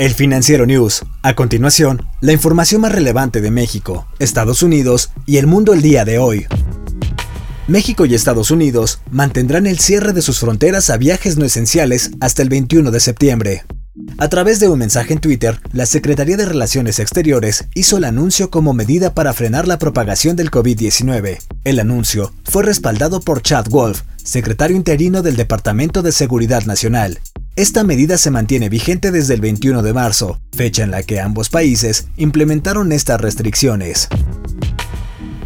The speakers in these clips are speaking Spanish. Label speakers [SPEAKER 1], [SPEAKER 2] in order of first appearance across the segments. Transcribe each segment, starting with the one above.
[SPEAKER 1] El Financiero News. A continuación, la información más relevante de México, Estados Unidos y el mundo el día de hoy. México y Estados Unidos mantendrán el cierre de sus fronteras a viajes no esenciales hasta el 21 de septiembre. A través de un mensaje en Twitter, la Secretaría de Relaciones Exteriores hizo el anuncio como medida para frenar la propagación del COVID-19. El anuncio fue respaldado por Chad Wolf, secretario interino del Departamento de Seguridad Nacional, esta medida se mantiene vigente desde el 21 de marzo, fecha en la que ambos países implementaron estas restricciones.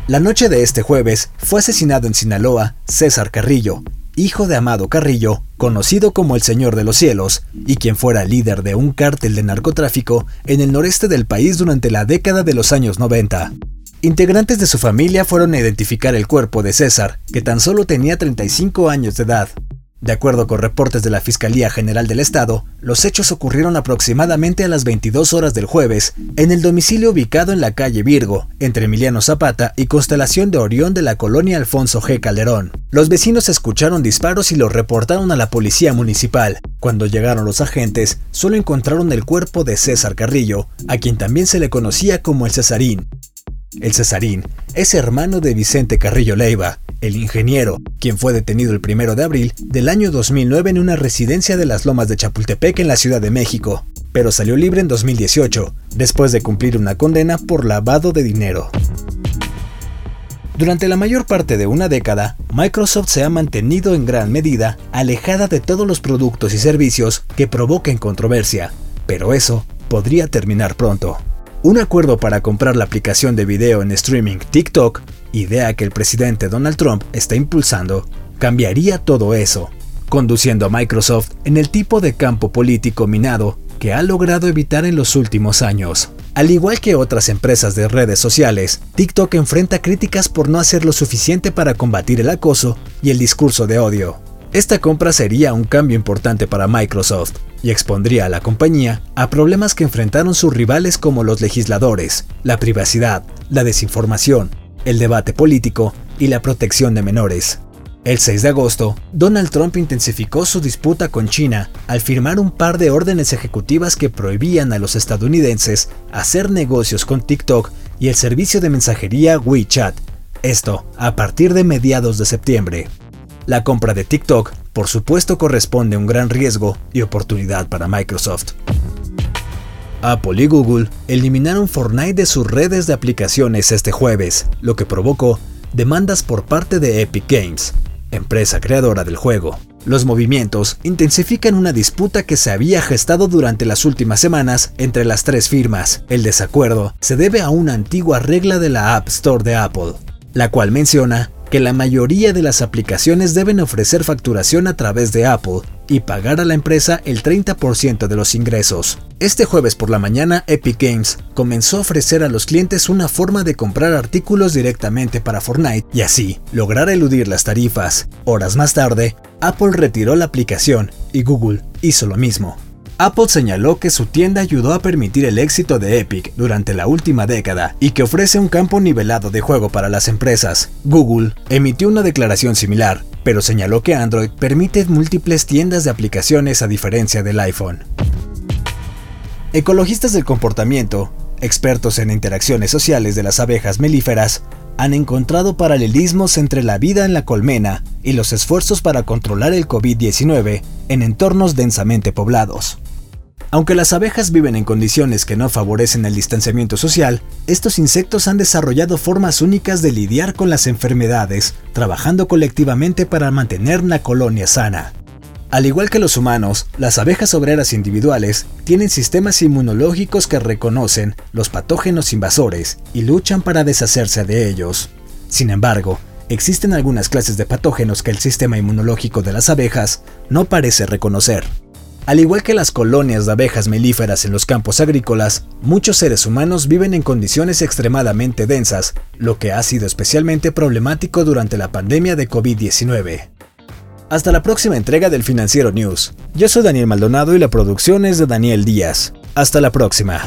[SPEAKER 1] La noche de este jueves fue asesinado en Sinaloa César Carrillo, hijo de Amado Carrillo, conocido como el Señor de los Cielos, y quien fuera líder de un cártel de narcotráfico en el noreste del país durante la década de los años 90. Integrantes de su familia fueron a identificar el cuerpo de César, que tan solo tenía 35 años de edad, de acuerdo con reportes de la Fiscalía General del Estado, los hechos ocurrieron aproximadamente a las 22 horas del jueves en el domicilio ubicado en la calle Virgo, entre Emiliano Zapata y Constelación de Orión de la colonia Alfonso G. Calderón. Los vecinos escucharon disparos y los reportaron a la policía municipal. Cuando llegaron los agentes, solo encontraron el cuerpo de César Carrillo, a quien también se le conocía como el Cesarín. El Cesarín es hermano de Vicente Carrillo Leiva, el ingeniero, quien fue detenido el 1 de abril del año 2009 en una residencia de las Lomas de Chapultepec en la Ciudad de México, pero salió libre en 2018, después de cumplir una condena por lavado de dinero. Durante la mayor parte de una década, Microsoft se ha mantenido en gran medida alejada de todos los productos y servicios que provoquen controversia, pero eso podría terminar pronto. Un acuerdo para comprar la aplicación de video en streaming TikTok idea que el presidente Donald Trump está impulsando, cambiaría todo eso, conduciendo a Microsoft en el tipo de campo político minado que ha logrado evitar en los últimos años. Al igual que otras empresas de redes sociales, TikTok enfrenta críticas por no hacer lo suficiente para combatir el acoso y el discurso de odio. Esta compra sería un cambio importante para Microsoft y expondría a la compañía a problemas que enfrentaron sus rivales como los legisladores, la privacidad, la desinformación, el debate político y la protección de menores. El 6 de agosto, Donald Trump intensificó su disputa con China al firmar un par de órdenes ejecutivas que prohibían a los estadounidenses hacer negocios con TikTok y el servicio de mensajería WeChat, esto a partir de mediados de septiembre. La compra de TikTok, por supuesto, corresponde a un gran riesgo y oportunidad para Microsoft. Apple y Google eliminaron Fortnite de sus redes de aplicaciones este jueves, lo que provocó demandas por parte de Epic Games, empresa creadora del juego. Los movimientos intensifican una disputa que se había gestado durante las últimas semanas entre las tres firmas. El desacuerdo se debe a una antigua regla de la App Store de Apple, la cual menciona que la mayoría de las aplicaciones deben ofrecer facturación a través de Apple y pagar a la empresa el 30% de los ingresos. Este jueves por la mañana, Epic Games comenzó a ofrecer a los clientes una forma de comprar artículos directamente para Fortnite y así lograr eludir las tarifas. Horas más tarde, Apple retiró la aplicación y Google hizo lo mismo. Apple señaló que su tienda ayudó a permitir el éxito de Epic durante la última década y que ofrece un campo nivelado de juego para las empresas. Google emitió una declaración similar, pero señaló que Android permite múltiples tiendas de aplicaciones a diferencia del iPhone. Ecologistas del comportamiento, expertos en interacciones sociales de las abejas melíferas, han encontrado paralelismos entre la vida en la colmena y los esfuerzos para controlar el COVID-19 en entornos densamente poblados. Aunque las abejas viven en condiciones que no favorecen el distanciamiento social, estos insectos han desarrollado formas únicas de lidiar con las enfermedades, trabajando colectivamente para mantener la colonia sana. Al igual que los humanos, las abejas obreras individuales tienen sistemas inmunológicos que reconocen los patógenos invasores y luchan para deshacerse de ellos. Sin embargo, existen algunas clases de patógenos que el sistema inmunológico de las abejas no parece reconocer. Al igual que las colonias de abejas melíferas en los campos agrícolas, muchos seres humanos viven en condiciones extremadamente densas, lo que ha sido especialmente problemático durante la pandemia de COVID-19. Hasta la próxima entrega del Financiero News. Yo soy Daniel Maldonado y la producción es de Daniel Díaz. Hasta la próxima.